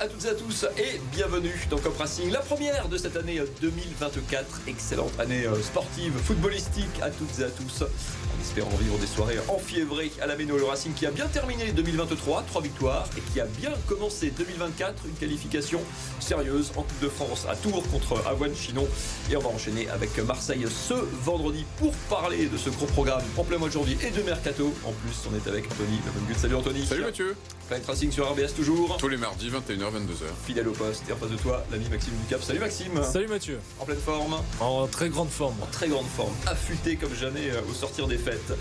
à toutes et à tous et bienvenue dans Cop Racing, la première de cette année 2024. Excellente année euh, sportive, footballistique à toutes et à tous. En espérant vivre des soirées enfiévrées à la Méno, le Racing qui a bien terminé 2023, trois victoires et qui a bien commencé 2024, une qualification sérieuse en Coupe de France à Tours contre Avoine Chinon. Et on va enchaîner avec Marseille ce vendredi pour parler de ce gros programme en plein mois de janvier et de Mercato. En plus, on est avec Anthony Salut Anthony. Salut Mathieu. Planet Racing sur RBS toujours. Tous les mardis, 21h, 22h. Fidèle au poste. Et en face de toi, l'ami Maxime Ducap. Salut Maxime. Salut Mathieu. En pleine forme. En très grande forme. En très grande forme. Affûté comme jamais euh, au sortir des fêtes.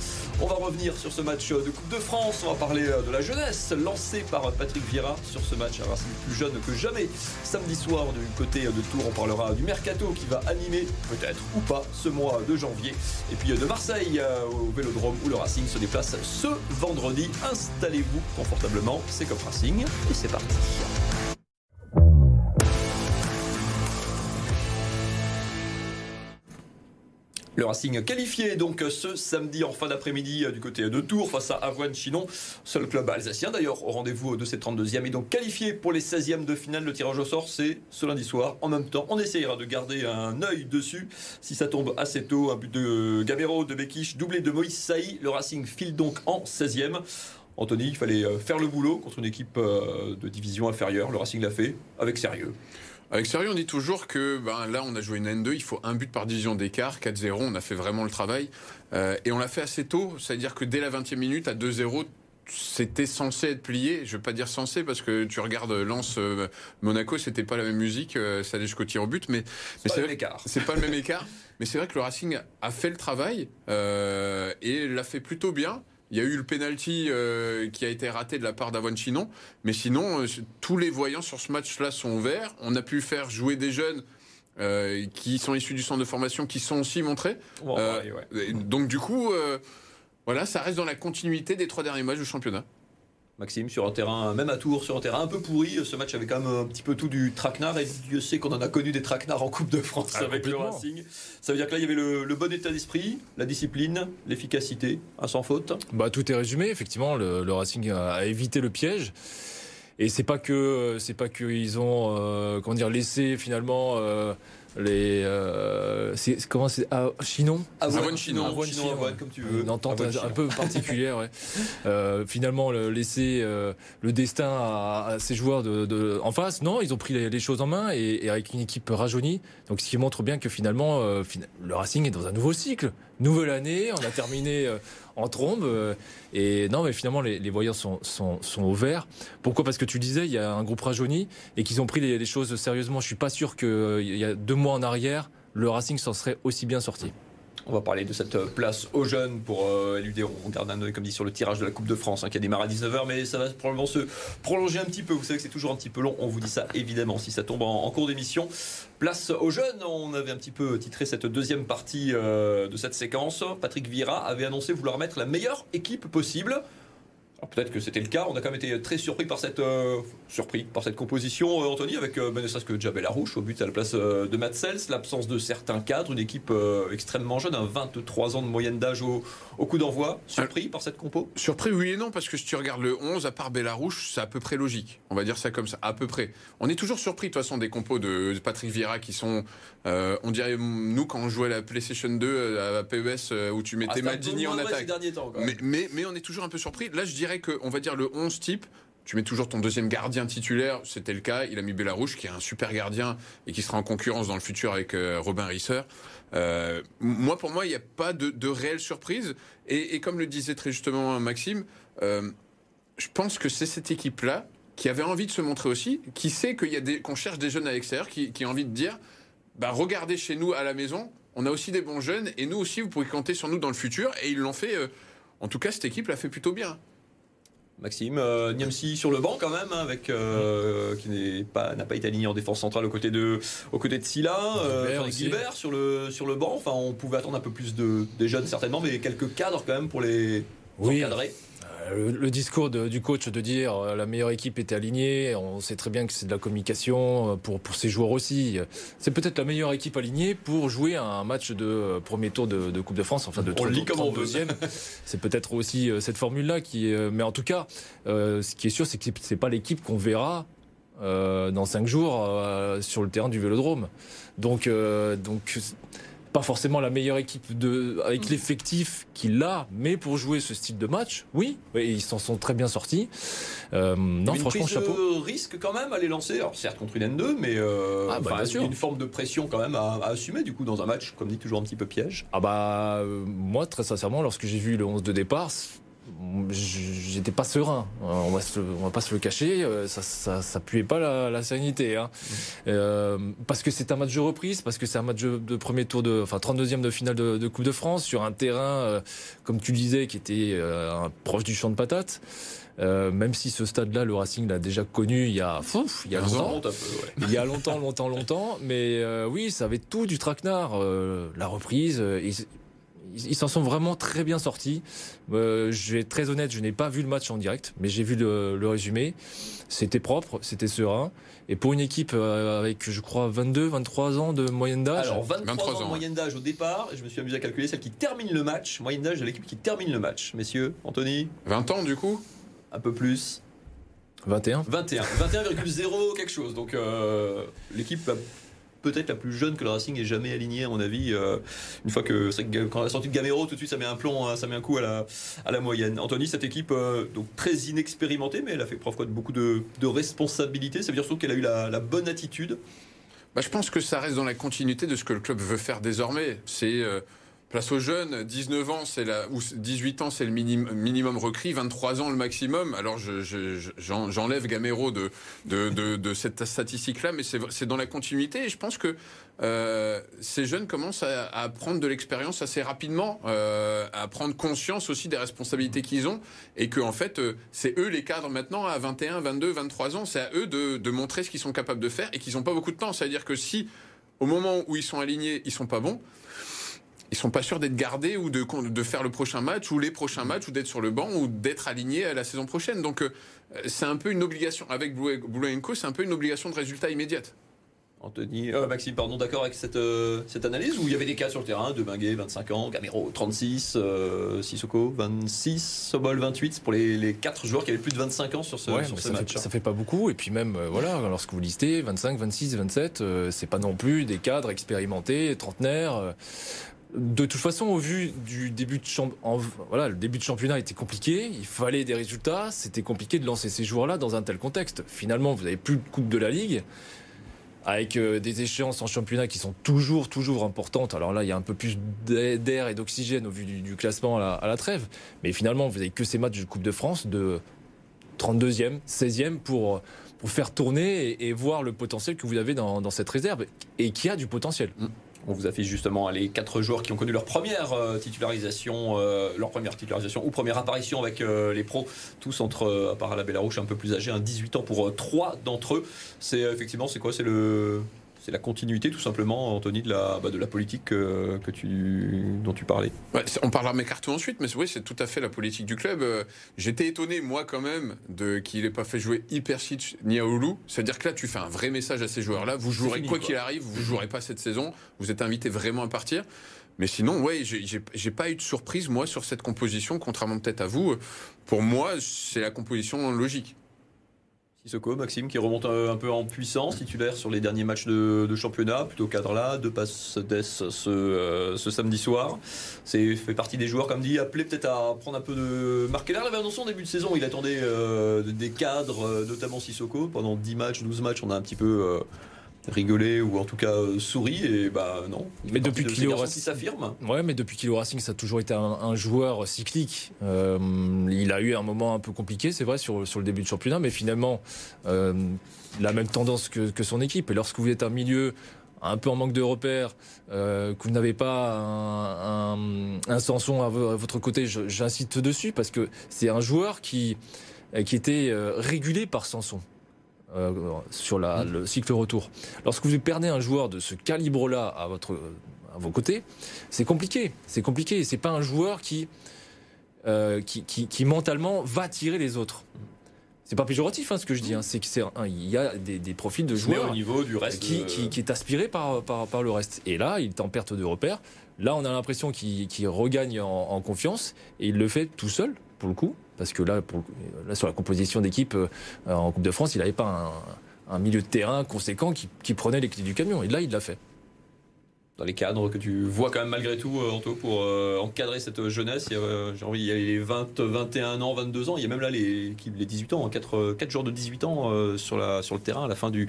On va revenir sur ce match euh, de Coupe de France. On va parler euh, de la jeunesse lancée par Patrick Vieira sur ce match. Un Racing plus jeune que jamais. Samedi soir, du côté de Tours, on parlera du Mercato qui va animer, peut-être ou pas, ce mois de janvier. Et puis de Marseille au Vélodrome où le Racing se déplace ce vendredi. Installez-vous confortablement. C'est comme Racing et c'est parti. Le Racing qualifié donc ce samedi en fin d'après-midi du côté de Tours face à Avoine Chinon, seul club alsacien d'ailleurs au rendez-vous de cette 32e et donc qualifié pour les 16e de finale. Le tirage au sort c'est ce lundi soir. En même temps, on essayera de garder un œil dessus si ça tombe assez tôt. Un but de Gamero, de Bekish, doublé de Moïse Saï. Le Racing file donc en 16e. Anthony, il fallait euh, faire le boulot contre une équipe euh, de division inférieure. Le Racing l'a fait avec sérieux. Avec sérieux, on dit toujours que ben, là, on a joué une N2, il faut un but par division d'écart, 4-0, on a fait vraiment le travail. Euh, et on l'a fait assez tôt, c'est-à-dire que dès la 20e minute, à 2-0, c'était censé être plié. Je veux pas dire censé parce que tu regardes Lens Monaco, c'était pas la même musique, ça allait jusqu'au tir au but, mais, mais c'est C'est pas le même écart. Mais c'est vrai que le Racing a fait le travail euh, et l'a fait plutôt bien. Il y a eu le penalty euh, qui a été raté de la part d'Avoine Chinon, mais sinon euh, tous les voyants sur ce match-là sont ouverts. On a pu faire jouer des jeunes euh, qui sont issus du centre de formation, qui sont aussi montrés. Donc du coup, voilà, ça reste dans la continuité des trois derniers matchs du championnat. Maxime, sur un terrain, même à Tours, sur un terrain un peu pourri. Ce match avait quand même un petit peu tout du traquenard. Et Dieu sait qu'on en a connu des traquenards en Coupe de France ah, avec le Racing. Ça veut dire que là, il y avait le, bon état d'esprit, la discipline, l'efficacité, à sans faute. Bah, tout est résumé. Effectivement, le, Racing a, évité le piège. Et c'est pas que c'est pas qu'ils ont euh, comment dire laissé finalement euh, les euh, comment c'est ah, Chinon Avoine Chinon, Chinon, comme tu veux. Une entente un, peu particulière. Ouais. Euh, finalement, le, laisser euh, le destin à, ces joueurs de, de, en face. Non, ils ont pris les, choses en main et, et, avec une équipe rajeunie. Donc, ce qui montre bien que finalement, euh, le Racing est dans un nouveau cycle, nouvelle année. On a terminé euh, en trombe. Euh, et non, mais finalement, les, voyants sont, sont ouverts. Pourquoi? Parce que tu disais, il y a un groupe rajeuni et qu'ils ont pris les, les, choses sérieusement. Je suis pas sûr qu'il euh, y a deux mois en arrière, le Racing s'en serait aussi bien sorti. On va parler de cette place aux jeunes pour euh, éluder. On regarde un oeil, comme dit, sur le tirage de la Coupe de France hein, qui a démarré à 19h, mais ça va probablement se prolonger un petit peu. Vous savez que c'est toujours un petit peu long. On vous dit ça évidemment si ça tombe en, cours d'émission. Place aux jeunes. On avait un petit peu titré cette deuxième partie euh, de cette séquence. Patrick Vira avait annoncé vouloir mettre la meilleure équipe possible peut-être que c'était le cas. On a quand même été très surpris par cette, euh, surpris par cette composition, euh, Anthony, avec euh, ben, ne que Jabel Arouche au but à la place de Matt Sels, l'absence de certains cadres, une équipe extrêmement jeune, un 23 ans de moyenne d'âge au, au, coup d'envoi. Surpris par cette compo? Surpris, oui et non, parce que si tu regardes le 11, à part Bellarouche, c'est à peu près logique. On va dire ça comme ça, à peu près. On est toujours surpris de toute façon des compos de Patrick Vieira qui sont, on dirait, nous quand on jouait à la PlayStation 2 à PES où tu mettais ah, Madini en attaque. mais, mais, mais on est toujours un peu surpris. Là, je dirais que, on va dire, le 11 type, tu mets toujours ton deuxième gardien titulaire, c'était le cas. Il a mis Bellarouche, qui est un super gardien et qui sera en concurrence dans le futur avec euh, Robin Risser. Euh, moi, pour moi, il n'y a pas de, réelle surprise. Et, comme le disait très justement Maxime, euh, je pense que c'est cette équipe-là qui avait envie de se montrer aussi, qui sait qu'il y a des, qu'on cherche des jeunes à l'extérieur, qui, qui a envie de dire, bah, regardez chez nous à la maison, on a aussi des bons jeunes et nous aussi, vous pouvez compter sur nous dans le futur. Et ils l'ont fait. en tout cas, cette équipe l'a fait plutôt bien. Maxime, euh, Niamsi sur le banc quand même, hein, avec euh, qui n'est pas n'a pas été aligné en défense centrale aux côtés de aux côtés de Silla, euh, Gilbert, sur le sur le banc. Enfin, on pouvait attendre un peu plus de des jeunes certainement, mais quelques cadres quand même pour les oui. encadrer. Euh, le, discours du coach de dire euh, la meilleure équipe était alignée, on sait très bien que c'est de la communication euh, pour, pour ces joueurs aussi. C'est peut-être la meilleure équipe alignée pour jouer un match de premier tour de, Coupe de France, enfin de on deuxième. C'est peut-être aussi cette formule-là qui. Mais en tout cas, ce qui est sûr, c'est que c'est pas l'équipe qu'on verra dans cinq jours sur le terrain du Vélodrome. Donc, donc pas forcément la meilleure équipe de, avec mm. l'effectif qu'il a, mais pour jouer ce style de match, oui, ils s'en sont très bien sortis. Euh, non, une franchement, chapeau. risque quand même à les lancer, alors certes contre une N2, mais euh, ah, bah, une forme de pression quand même à, assumer du coup dans un match, comme dit toujours un petit peu piège. Ah bah euh, moi très sincèrement, lorsque j'ai vu le 11 de départ, j'étais pas serein. On va, on va pas se le cacher. Euh, ça, ça, ça puait pas la, la sérénité. Hein. Mm. Euh, parce que c'est un match de reprise, parce que c'est un match de premier tour de, enfin 32e de finale de, de Coupe de France sur un terrain, euh, comme tu disais, qui était euh, proche du champ de patates. même si ce stade-là, le Racing l'a déjà connu il y a, il y a longtemps, il y a longtemps, longtemps, longtemps. Mais oui, ça avait tout du traquenard. la reprise, ils s'en sont vraiment très bien sortis. Euh, je vais être très honnête, je n'ai pas vu le match en direct, mais j'ai vu le, résumé. C'était propre, c'était serein. Et pour une équipe euh, avec, je crois, 22, 23 ans de moyenne d'âge. Alors, 23, ans, de moyenne d'âge au départ. Je me suis amusé à calculer celle qui termine le match. Moyenne d'âge de l'équipe qui termine le match. Messieurs, Anthony 20 ans, du coup? Un peu plus. 21 21. 21,0 quelque chose. Donc, euh, l'équipe peut-être la plus jeune que le Racing ait jamais alignée, à mon avis. Euh, une fois que, quand la sortie de Gamero, tout de suite, ça met un plomb, hein, ça met un coup à la, à la moyenne. Anthony, cette équipe, euh, donc très inexpérimentée, mais elle a fait preuve de beaucoup de, de responsabilités. Ça veut dire surtout qu'elle a eu la, bonne attitude. Bah, je pense que ça reste dans la continuité de ce que le club veut faire désormais. C'est euh, Place aux jeunes, 19 ans, c'est la, ou 18 ans, c'est le minimum, minimum requis, 23 ans le maximum. Alors j'enlève je, Gamero de cette statistique-là, mais c'est dans la continuité. Et je pense que euh, ces jeunes commencent à, à prendre de l'expérience assez rapidement, euh, à prendre conscience aussi des responsabilités qu'ils ont, et que en fait, euh, c'est eux les cadres maintenant à 21, 22, 23 ans. C'est à eux de, de montrer ce qu'ils sont capables de faire et qu'ils n'ont pas beaucoup de temps. C'est-à-dire que si au moment où ils sont alignés, ils sont pas bons ils sont pas sûrs d'être gardés ou de, de faire le prochain match ou les prochains matchs ou d'être sur le banc ou d'être alignés à la saison prochaine. Donc euh, c'est un peu une obligation avec Blue Co, c'est un peu une obligation de résultat immédiate. Anthony, euh, Maxime, pardon, d'accord avec cette, euh, cette analyse où il y avait des cas sur le terrain, de Binguet, 25 ans, Gamero, 36, Sissoko, 26, Sobol, 28, pour les, les 4 joueurs qui avaient plus de 25 ans sur ce, sur ça match. Fait, ça fait pas beaucoup, et puis même, voilà, lorsque vous listez 25, 26, 27, c'est pas non plus des cadres expérimentés, trentenaires de toute façon, au vu du début de championnat était compliqué. Il fallait des résultats. C'était compliqué de lancer ces joueurs-là dans un tel contexte. Finalement, vous n'avez plus de coupe de la ligue avec euh, des échéances en championnat qui sont toujours, toujours importantes. Alors là, il y a un peu plus d'air et d'oxygène au vu du, classement à la, trêve. Mais finalement, vous n'avez que ces matchs de Coupe de France de 32e, 16e pour, faire tourner et, voir le potentiel que vous avez dans, cette réserve et qui a du potentiel. Mm. On vous affiche justement les quatre joueurs qui ont connu leur première euh, titularisation, euh, titularisation ou première apparition avec euh, les pros, tous entre, à part la Bellarouche un peu plus âgé, un 18 ans pour trois d'entre eux. C'est effectivement, c'est quoi? C'est le c'est la continuité tout simplement, Anthony, de la, bah, de la politique que, tu, dont tu parlais. on parlera de mes cartons ensuite, mais oui, c'est tout à fait la politique du club. Euh, j'étais étonné, moi, quand même, de qu'il n'ait pas fait jouer Hyperchich ni Aoulou. C'est-à-dire que là, tu fais un vrai message à ces joueurs-là. Vous jouerez, quoi qu'il arrive, vous jouerez pas cette saison. Vous êtes invités vraiment à partir. Mais sinon, ouais, j'ai pas eu de surprise, moi, sur cette composition, contrairement peut-être à vous. Pour moi, c'est la composition logique. Sissoko, Maxime, qui remonte un peu en puissance, titulaire sur les derniers matchs de, championnat, plutôt cadre là, deux passes d'ess euh, ce, samedi soir. C'est fait partie des joueurs, comme dit, appelés peut-être à prendre un peu de. Marquer l'air l'avait annoncé début de saison, il attendait euh, des cadres, euh, notamment Sissoko. Pendant 10 matchs, 12 matchs, on a un petit peu rigoler ou en tout cas euh, sourit et bah non. Mais depuis qu'il est au Racing, s'affirme. Ouais, mais depuis qu'il Racing, ça a toujours été un, joueur cyclique. Euh, il a eu un moment un peu compliqué, c'est vrai, sur, sur le début de championnat, mais finalement, euh, la même tendance que, que, son équipe. Et lorsque vous êtes un milieu un peu en manque de repères, que vous n'avez pas un, un, un Sanson à, votre côté, j'incite dessus parce que c'est un joueur qui, qui était régulé par Sanson. Euh, sur la, le cycle retour. Lorsque vous perdez un joueur de ce calibre-là à votre à vos côtés, c'est compliqué. C'est compliqué. C'est pas un joueur qui, euh, qui, qui, qui, mentalement va tirer les autres. C'est pas péjoratif hein, ce que je dis. Hein. C'est qu'il y a des, des, profils de joueurs au niveau du reste qui, qui, qui, est aspiré par, par, par, le reste. Et là, il est en perte de repère. Là, on a l'impression qu'il regagne en, en, confiance et il le fait tout seul pour le coup parce que là, sur la composition d'équipe euh, en Coupe de France, il n'avait pas un milieu de terrain conséquent qui prenait les clés du camion. Et là, il l'a fait dans les cadres que tu vois quand même malgré tout, euh, Anto, pour euh, encadrer cette jeunesse. Il y a, euh, j'ai envie, il y les 20, 21 ans, 22 ans. Il y a même là les, les 18 ans, 4, 4 jours de 18 ans sur, le terrain à la fin du,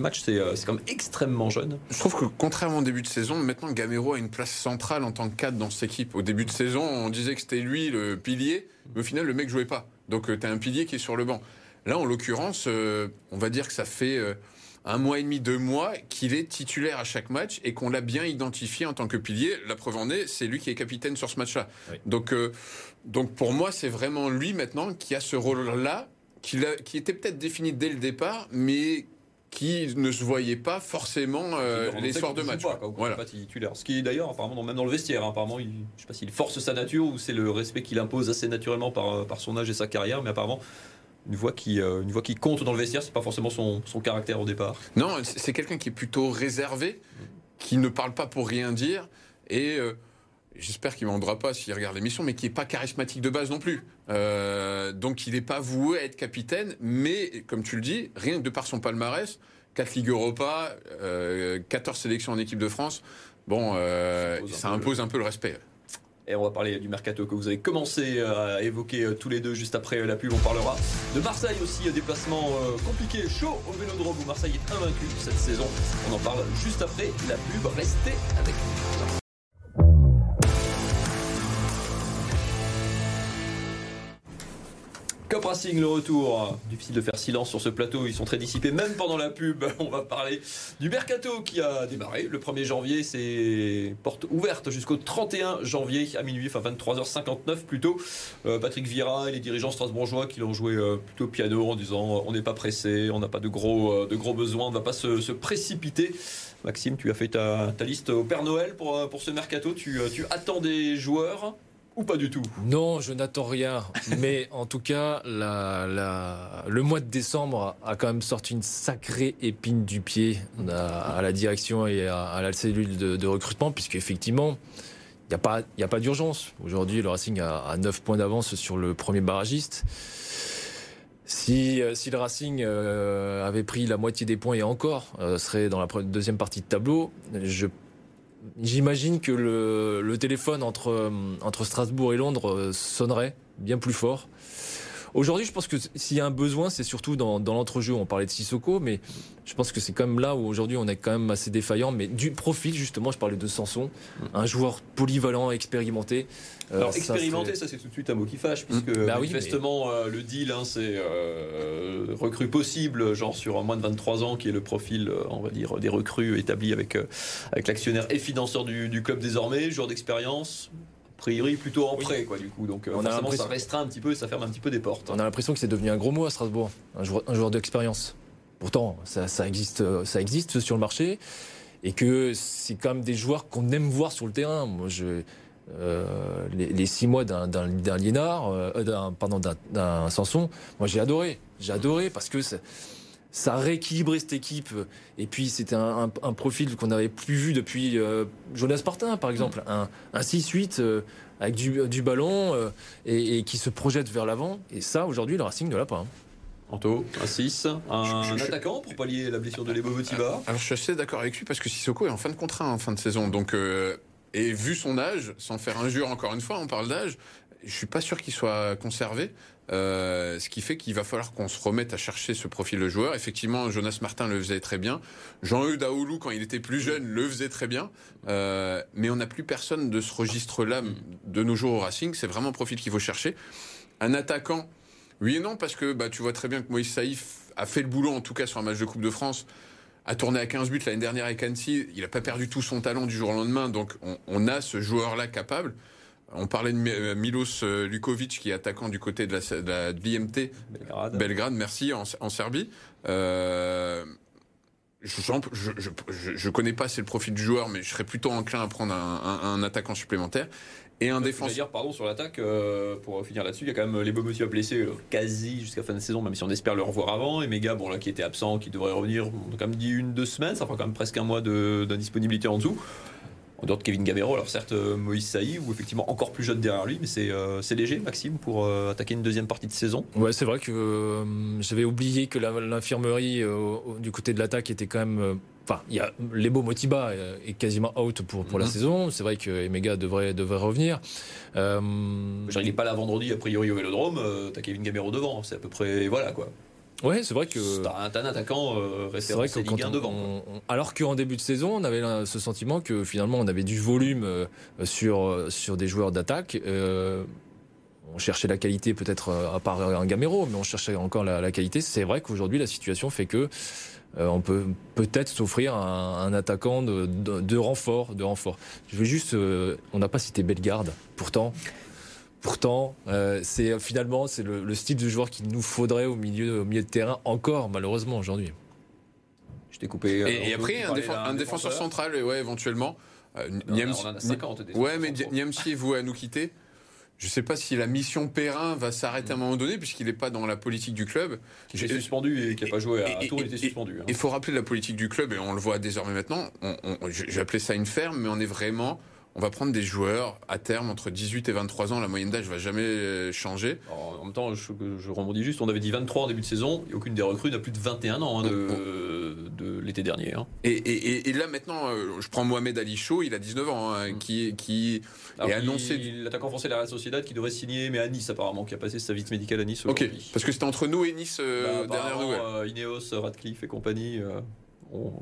match. C'est, c'est quand même extrêmement jeune. Je trouve que contrairement au début de saison, maintenant Gamero a une place centrale en tant que cadre dans cette équipe. Au début de saison, on disait que c'était lui le pilier, mais au final, le mec jouait pas. Donc tu as un pilier qui est sur le banc. Là, en l'occurrence, on va dire que ça fait un mois et demi, deux mois, qu'il est titulaire à chaque match et qu'on l'a bien identifié en tant que pilier. La preuve en est, c'est lui qui est capitaine sur ce match-là. Donc, euh, donc pour moi, c'est vraiment lui maintenant qui a ce rôle-là, qui, qui était peut-être défini dès le départ, mais qui ne se voyait pas forcément euh, les soirs de match. Pas, voilà. pas titulaire. Ce qui est d'ailleurs apparemment même dans le vestiaire. Hein, apparemment, il, je sais pas s'il force sa nature ou c'est le respect qu'il impose assez naturellement par, euh, par son âge et sa carrière, mais apparemment une voix qui, euh, une voix qui compte dans le vestiaire, c'est pas forcément son, son, caractère au départ. Non, c'est quelqu'un qui est plutôt réservé, qui ne parle pas pour rien dire, et euh, j'espère qu'il ne m'en pas s'il regarde l'émission, mais qui n'est pas charismatique de base non plus. Euh, donc il n'est pas voué à être capitaine, mais comme tu le dis, rien que de par son palmarès, 4 Ligues Europa, 14 sélections en équipe de France, bon, ça impose un peu le respect. Et on va parler du mercato que vous avez commencé euh, à évoquer euh, tous les deux juste après la pub. On parlera de Marseille aussi, déplacement euh, compliqué, chaud au Vélodrome où Marseille est invaincu cette saison. On en parle juste après la pub. Restez avec nous. Cop Racing, le retour. Difficile de faire silence sur ce plateau, ils sont très dissipés, même pendant la pub. On va parler du mercato qui a démarré le 1er janvier. C'est porte ouverte jusqu'au 31 janvier à minuit, enfin 23h59 plutôt. Euh, Patrick Vira et les dirigeants strasbourgeois qui l'ont joué euh, plutôt piano en disant euh, on n'est pas pressé, on n'a pas de gros, de gros besoins, on ne va pas se, précipiter. Maxime, tu as fait ta, liste au Père Noël pour, pour ce mercato. Tu attends des joueurs ou pas du tout Non, je n'attends rien. Mais en tout cas, le mois de décembre a quand même sorti une sacrée épine du pied à, la direction et à, la cellule de, recrutement, puisque effectivement, il n'y a pas, d'urgence. Aujourd'hui, le Racing a, 9 points d'avance sur le premier barragiste. Si, si le Racing euh, avait pris la moitié des points et encore euh, serait dans la deuxième partie de tableau, je J'imagine que le, téléphone entre, euh, entre Strasbourg et Londres euh, sonnerait bien plus fort. Aujourd'hui, je pense que s'il y a un besoin, c'est surtout dans, dans l'entrejeu. On parlait de Sissoko, mais je pense que c'est quand même là où aujourd'hui on est quand même assez défaillant. Mais du profil, justement, je parlais de Sanson, mm. un joueur polyvalent, expérimenté. Euh, Alors, expérimenté, ça, c'est tout de suite un mot qui fâche, puisque mm. bah manifestement, euh, le deal, hein, c'est euh, recrue possible, genre sur moins de 23 ans, qui est le profil, on va dire, des recrues établis avec, avec l'actionnaire et financeur du, du club désormais, joueur d'expérience priori plutôt en prêt, quoi, du coup. Donc, on forcément, ça restreint un petit peu et ça ferme un petit peu des portes. On a l'impression que c'est devenu un gros mot à Strasbourg, un joueur, un joueur d'expérience. Pourtant, ça, existe, ça existe sur le marché et que c'est quand même des joueurs qu'on aime voir sur le terrain. Moi, je, euh, les, six mois d'un Liénard, euh, pardon, d'un Sanson, moi j'ai adoré. J'ai adoré parce que ça a rééquilibré cette équipe. Et puis, c'était un, profil qu'on n'avait plus vu depuis euh, Jonas Partin, par exemple. Un, 6-8 euh, avec du, ballon euh, et, qui se projette vers l'avant. Et ça, aujourd'hui, le Racing ne l'a pas. Hein. Anto, un 6, un attaquant pour pallier la blessure de Lebo Motiva. Alors, je suis assez d'accord avec lui parce que Sissoko est en fin de contrat en fin de saison. Donc, et vu son âge, sans faire injure encore une fois, on parle d'âge, je suis pas sûr qu'il soit conservé. Euh, ce qui fait qu'il va falloir qu'on se remette à chercher ce profil de joueur. Effectivement, Jonas Martin le faisait très bien. Jean-Eudes Aoulou, quand il était plus jeune, le faisait très bien. Euh, mais on n'a plus personne de ce registre-là de nos jours au Racing. C'est vraiment un profil qu'il faut chercher. Un attaquant, oui et non, parce que bah, tu vois très bien que Moïse Saïf a fait le boulot, en tout cas sur un match de Coupe de France a tourné à 15 buts l'année dernière avec Annecy. Il n'a pas perdu tout son talent du jour au lendemain. Donc, on, on a ce joueur-là capable. On parlait de euh, Milos euh, Lukovic, qui est attaquant du côté de la, BMT Belgrade. merci, en, Serbie. Euh, je, je, connais pas assez le profil du joueur, mais je serais plutôt enclin à prendre un, attaquant supplémentaire. Et un défenseur. dire, pardon, sur l'attaque, pour finir là-dessus, il y a quand même les Bobotia blessés quasi jusqu'à fin de saison, même si on espère le revoir avant. Et Mega, bon, là, qui était absent, qui devrait revenir, on a quand même dit une, deux semaines, ça fera quand même presque un mois d'indisponibilité en dessous En dehors de Kevin Gamero, alors certes Moïse Saï, ou effectivement encore plus jeune derrière lui, mais c'est léger, Maxime, pour attaquer une deuxième partie de saison. Ouais, c'est vrai que j'avais oublié que l'infirmerie du côté de l'attaque était quand même Enfin, il y a Lebo Motiba est quasiment out pour, pour la mhm. saison. C'est vrai que Emega devrait, devrait revenir. Euh... il n'est pas là vendredi, a priori, au Vélodrome. Euh, t'as Kevin Gamero devant. C'est à peu près. Voilà, quoi. Ouais, c'est vrai que. T'as un, un, attaquant euh, référencé Ligue 1 devant. alors qu'en début de saison, on avait ce sentiment que finalement, on avait du volume euh, sur, sur des joueurs d'attaque. Euh, on cherchait la qualité peut-être à part un Gamero, mais on cherchait encore la, la qualité. C'est vrai qu'aujourd'hui, la situation fait que euh, on peut peut-être s'offrir un, attaquant de, renfort, de renfort. Je vais juste, euh, on n'a pas cité Bellegarde, pourtant. Pourtant, euh, c'est finalement c'est le, style de joueur qu'il nous faudrait au milieu, au milieu de terrain encore malheureusement aujourd'hui. Je t'ai coupé. Et, après un, défenseur central, ouais, éventuellement. on, en a 50. Ouais, mais Niamsi vous à nous quitter. Je ne sais pas si la mission Perrin va s'arrêter à un moment donné, puisqu'il n'est pas dans la politique du club. Il est suspendu et qui n'a pas joué à Tours, il était suspendu. Hein. Il faut rappeler la politique du club, et on le voit désormais maintenant. J'ai appelé ça une ferme, mais on est vraiment on va prendre des joueurs à terme entre 18 et 23 ans. La moyenne d'âge va jamais changer. en même temps, je, je, rebondis juste. On avait dit 23 en début de saison et aucune des recrues n'a plus de 21 ans hein, de, de l'été dernier. Hein. Et, là maintenant, euh, je prends Mohamed Ali Chaud, il a 19 ans, hein, mm. qui, qui est annoncé. L'attaquant français de la Real Sociedad qui devrait signer, mais à Nice apparemment, qui a passé sa visite médicale à Nice. Ok. Parce que c'était entre nous et Nice euh, bah, dernière nouvelle. Euh, Ineos, Radcliffe et compagnie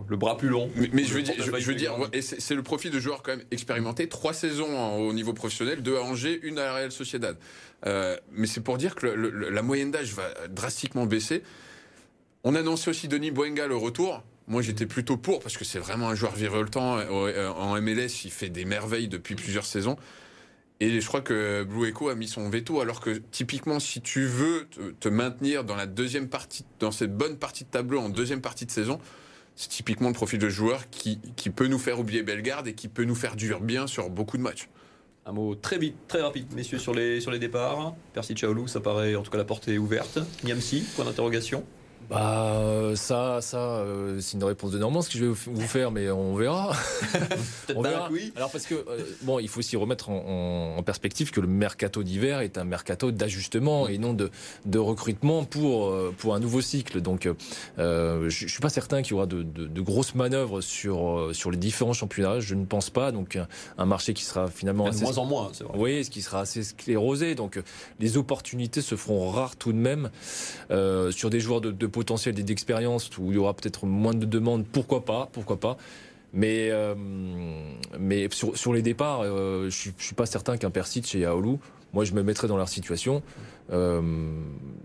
le bras plus long. Mais, je veux dire, je, veux dire c'est le profil de joueurs quand même expérimentés. Trois saisons au niveau professionnel, deux à Angers, une à la Real Sociedad. Euh, mais c'est pour dire que la moyenne d'âge va drastiquement baisser. On annonçait aussi Denis Boenga le retour. Moi, j'étais plutôt pour parce que c'est vraiment un joueur virevoltant euh, en MLS. Il fait des merveilles depuis plusieurs saisons. Et je crois que Blue Echo a mis son veto, alors que typiquement, si tu veux te maintenir dans la deuxième partie, dans cette bonne partie de tableau en deuxième partie de saison, c'est typiquement le profil de joueur qui, peut nous faire oublier Bellegarde et qui peut nous faire durer bien sur beaucoup de matchs. Un mot très vite, très rapide, messieurs, sur les, sur les départs. Percy Chaoulou, ça paraît en tout cas la portée ouverte. Niamsi, point d'interrogation bah euh, ça, ça, euh, c'est une réponse de Normand ce que je vais vous faire, mais on verra. on verra. Oui. Alors parce que euh, bon, il faut aussi remettre en, perspective que le mercato d'hiver est un mercato d'ajustement et non de, de recrutement pour pour un nouveau cycle. Donc, je, je suis pas certain qu'il y aura de, de, grosses manœuvres sur sur les différents championnats. Je ne pense pas. Donc, un marché qui sera finalement assez, moins en moins, vrai. Oui, ce qui sera assez sclérosé. Donc, les opportunités se feront rares tout de même sur des joueurs de, de potentiel d'expérience où il y aura peut-être moins de demandes, pourquoi pas, pourquoi pas. Mais, euh, sur, les départs, euh, je, ne suis pas certain qu'un Persic et Aoulou, moi je me mettrais dans leur situation. Euh,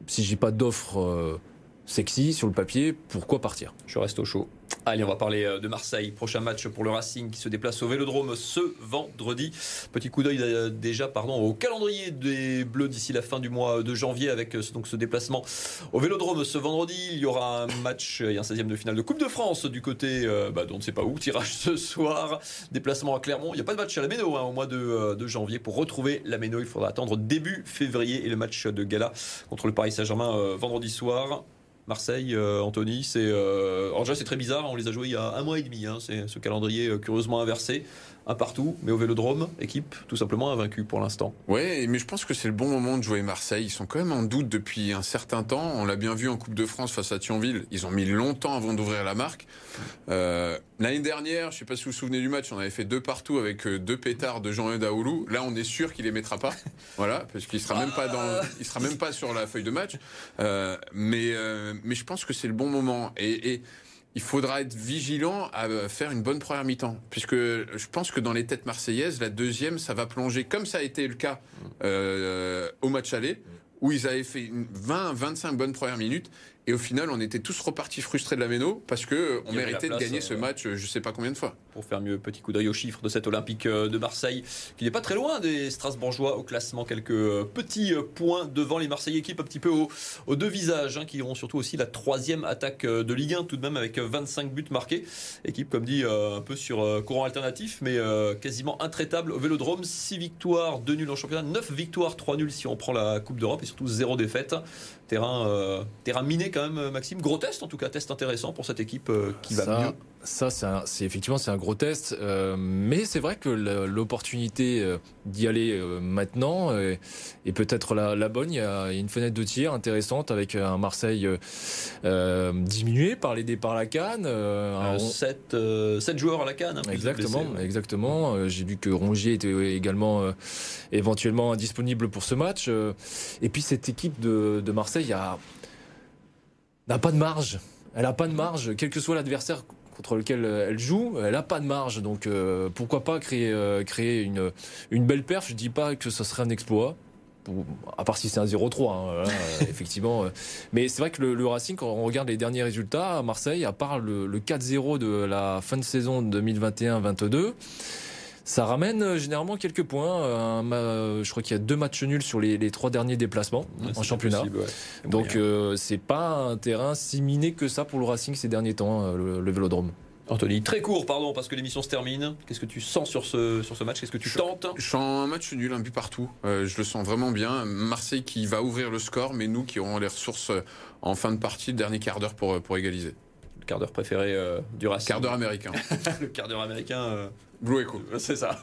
si j'ai pas d'offre sexy sur le papier, pourquoi partir? Je reste au chaud. Allez, on va parler euh, de Marseille. Prochain match pour le Racing qui se déplace au Vélodrome ce vendredi. Petit coup d'œil euh, déjà pardon, au calendrier des Bleus d'ici la fin du mois de janvier avec euh, donc ce déplacement au Vélodrome ce vendredi. Il y aura un match et un 16e de finale de Coupe de France du côté bah, on ne sait pas où. Tirage ce soir. Déplacement à Clermont. Il n'y a pas de match à la Méno hein, au mois de, de, janvier. Pour retrouver la Méno, il faudra attendre début février et le match de gala contre le Paris Saint-Germain vendredi soir. Marseille, euh, Anthony, c'est. Euh, alors déjà, c'est très bizarre, on les a joués il y a un mois et demi, hein, c'est ce calendrier euh, curieusement inversé un partout, mais au Vélodrome, équipe tout simplement invaincue pour l'instant. Ouais, mais je pense que c'est le bon moment de jouer Marseille. Ils sont quand même en doute depuis un certain temps. On l'a bien vu en Coupe de France face à Thionville. Ils ont mis longtemps avant d'ouvrir la marque. Euh, L'année dernière, je sais pas si vous vous souvenez du match, on avait fait deux partout avec euh, deux pétards de Jean Daoulou. Là, on est sûr qu'il les mettra pas. voilà, parce qu'il sera même pas dans, il sera même pas sur la feuille de match. Euh, mais euh, mais je pense que c'est le bon moment. Et, et il faudra être vigilant à faire une bonne première mi-temps. Puisque je pense que dans les têtes marseillaises, la deuxième, ça va plonger, comme ça a été le cas euh, au match aller, où ils avaient fait 20-25 bonnes premières minutes. Et au final, on était tous repartis frustrés de la Méno parce que on méritait de gagner ce euh, match, je sais pas combien de fois. Pour faire mieux, petit coup d'œil aux chiffres de cet Olympique euh, de Marseille, qui n'est pas très loin des Strasbourgeois au classement, quelques euh, petits points devant les Marseillais, équipe un petit peu aux, deux visages, hein, qui auront surtout aussi la troisième attaque de Ligue 1, tout de même avec 25 buts marqués. Équipe, comme dit, un peu sur courant alternatif, mais quasiment intraitable au Vélodrome. 6 victoires, 2 nuls en championnat, 9 victoires, 3 nuls si on prend la Coupe d'Europe, et surtout 0 défaite. Terrain, terrain miné quand même, Maxime. Gros test, en tout cas, test intéressant pour cette équipe euh, qui va mieux. Ça, c'est effectivement c'est un gros test, euh, mais c'est vrai que l'opportunité euh, d'y aller euh, maintenant est, peut-être la, bonne. Il y a une fenêtre de tir intéressante avec un Marseille diminué par les départs à la Cannes. 7, 7, joueurs à la Cannes. Hein, exactement, exactement. J'ai vu que Rongier était également éventuellement disponible pour ce match. et puis cette équipe de, de Marseille n'a pas de marge. Elle n'a pas de marge, quel que soit l'adversaire contre lequel euh, elle joue, elle n'a pas de marge. Donc euh, pourquoi pas créer, euh, créer une, une belle perf? Je ne dis pas que ce serait un exploit. À part si c'est un 0-3, hein, effectivement. Mais c'est vrai que le, Racing, quand on regarde les derniers résultats à Marseille, à part le, le 4-0 de la fin de saison 2021-22, ça ramène généralement quelques points. je crois qu'il y a deux matchs nuls sur les, trois derniers déplacements en championnat. Donc c'est pas un terrain si miné que ça pour le Racing ces derniers temps, le, le Vélodrome. Anthony, très court, pardon, parce que l'émission se termine. Qu'est-ce que tu sens sur ce, sur ce match? Qu'est-ce que tu tentes? Je sens un match nul, un but partout. Euh, je le sens vraiment bien. Marseille qui va ouvrir le score, mais nous qui aurons les ressources euh, en fin de partie, le dernier quart d'heure pour, euh, pour égaliser. Le quart d'heure préféré du Racing. Quart d'heure américain. le quart d'heure américain. Blue Echo. C'est ça.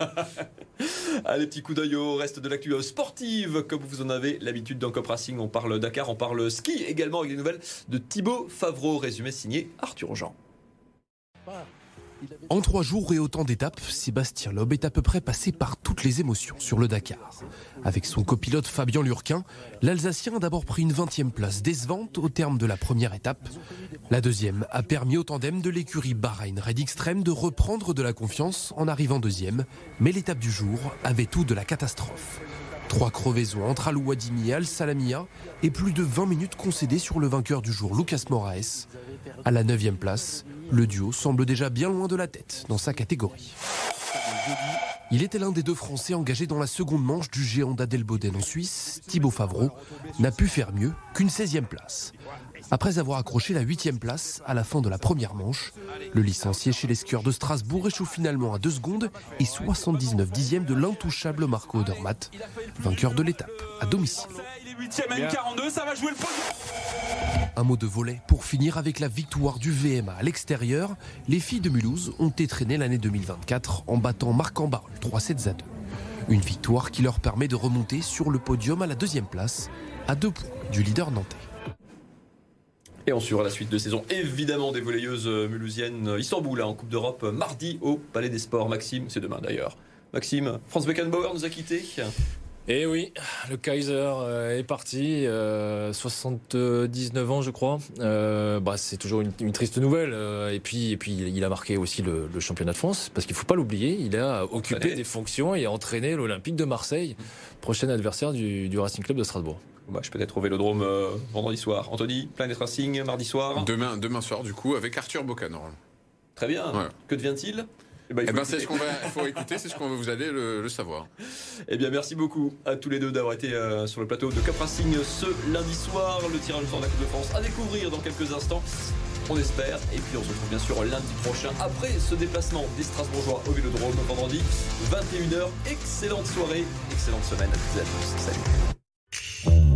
Allez, petit coup d'œil au reste de l'actu sportive, comme vous en avez l'habitude dans Cop Racing. On parle Dakar, on parle ski également avec des nouvelles de Thibaut Favreau, résumé signé Arthur Jean. En trois jours et autant d'étapes, Sébastien Loeb est à peu près passé par toutes les émotions sur le Dakar. Avec son copilote Fabien Lurquin, l'Alsacien a d'abord pris une 20e place décevante au terme de la première étape. La deuxième a permis au tandem de l'écurie Bahreïn Red Extreme de reprendre de la confiance en arrivant deuxième, mais l'étape du jour avait tout de la catastrophe. Trois crevaisons entre Alouadimi et Al-Salamia et plus de 20 minutes concédées sur le vainqueur du jour, Lucas Moraes. À la 9 place, le duo semble déjà bien loin de la tête dans sa catégorie. Il était l'un des deux Français engagés dans la seconde manche du géant d'Adelboden en Suisse. Thibaut Favreau n'a pu faire mieux qu'une 16e place. Après avoir accroché la huitième place à la fin de la première manche, le licencié chez les skieurs de Strasbourg échoue finalement à 2 secondes et 79 dixièmes de l'intouchable Marco Odermatt, vainqueur de l'étape à domicile. Un mot de volet pour finir avec la victoire du VMA à l'extérieur. Les filles de Mulhouse ont étraîné l'année 2024 en battant Marc en 3-7 à 2. Une victoire qui leur permet de remonter sur le podium à la deuxième place, à deux points du leader nantais. Et on suivra la suite de saison, évidemment, des volleyeuses euh, mulhousiennes euh, Istanbul hein, en Coupe d'Europe, euh, mardi au Palais des Sports. Maxime, c'est demain d'ailleurs. Maxime, Franz Beckenbauer nous a quittés. Eh oui, le Kaiser est parti, 79 ans je crois. bah, c'est toujours une, triste nouvelle. et puis, et puis, il a marqué aussi le, championnat de France, parce qu'il ne faut pas l'oublier. Il a occupé des fonctions et entraîné l'Olympique de Marseille, prochain adversaire du Racing Club de Strasbourg. Bah, je peux être au Vélodrome euh, vendredi soir. Anthony, Planet Racing, mardi soir. Demain, demain soir, du coup, avec Arthur Bocanor. Très bien. Que devient-il? Eh ben, eh ben c'est ce qu'on va faut écouter, c'est ce qu'on vous allez le, savoir. Eh bien, merci beaucoup à tous les deux d'avoir été euh, sur le plateau de Cup Racing ce lundi soir. Le tirage au sort de la Coupe de France à découvrir dans quelques instants. On espère. Et puis on se retrouve bien sûr lundi prochain après ce déplacement des Strasbourgeois au Vélodrome vendredi 21h. Excellente soirée, excellente semaine à tous et à tous. Salut.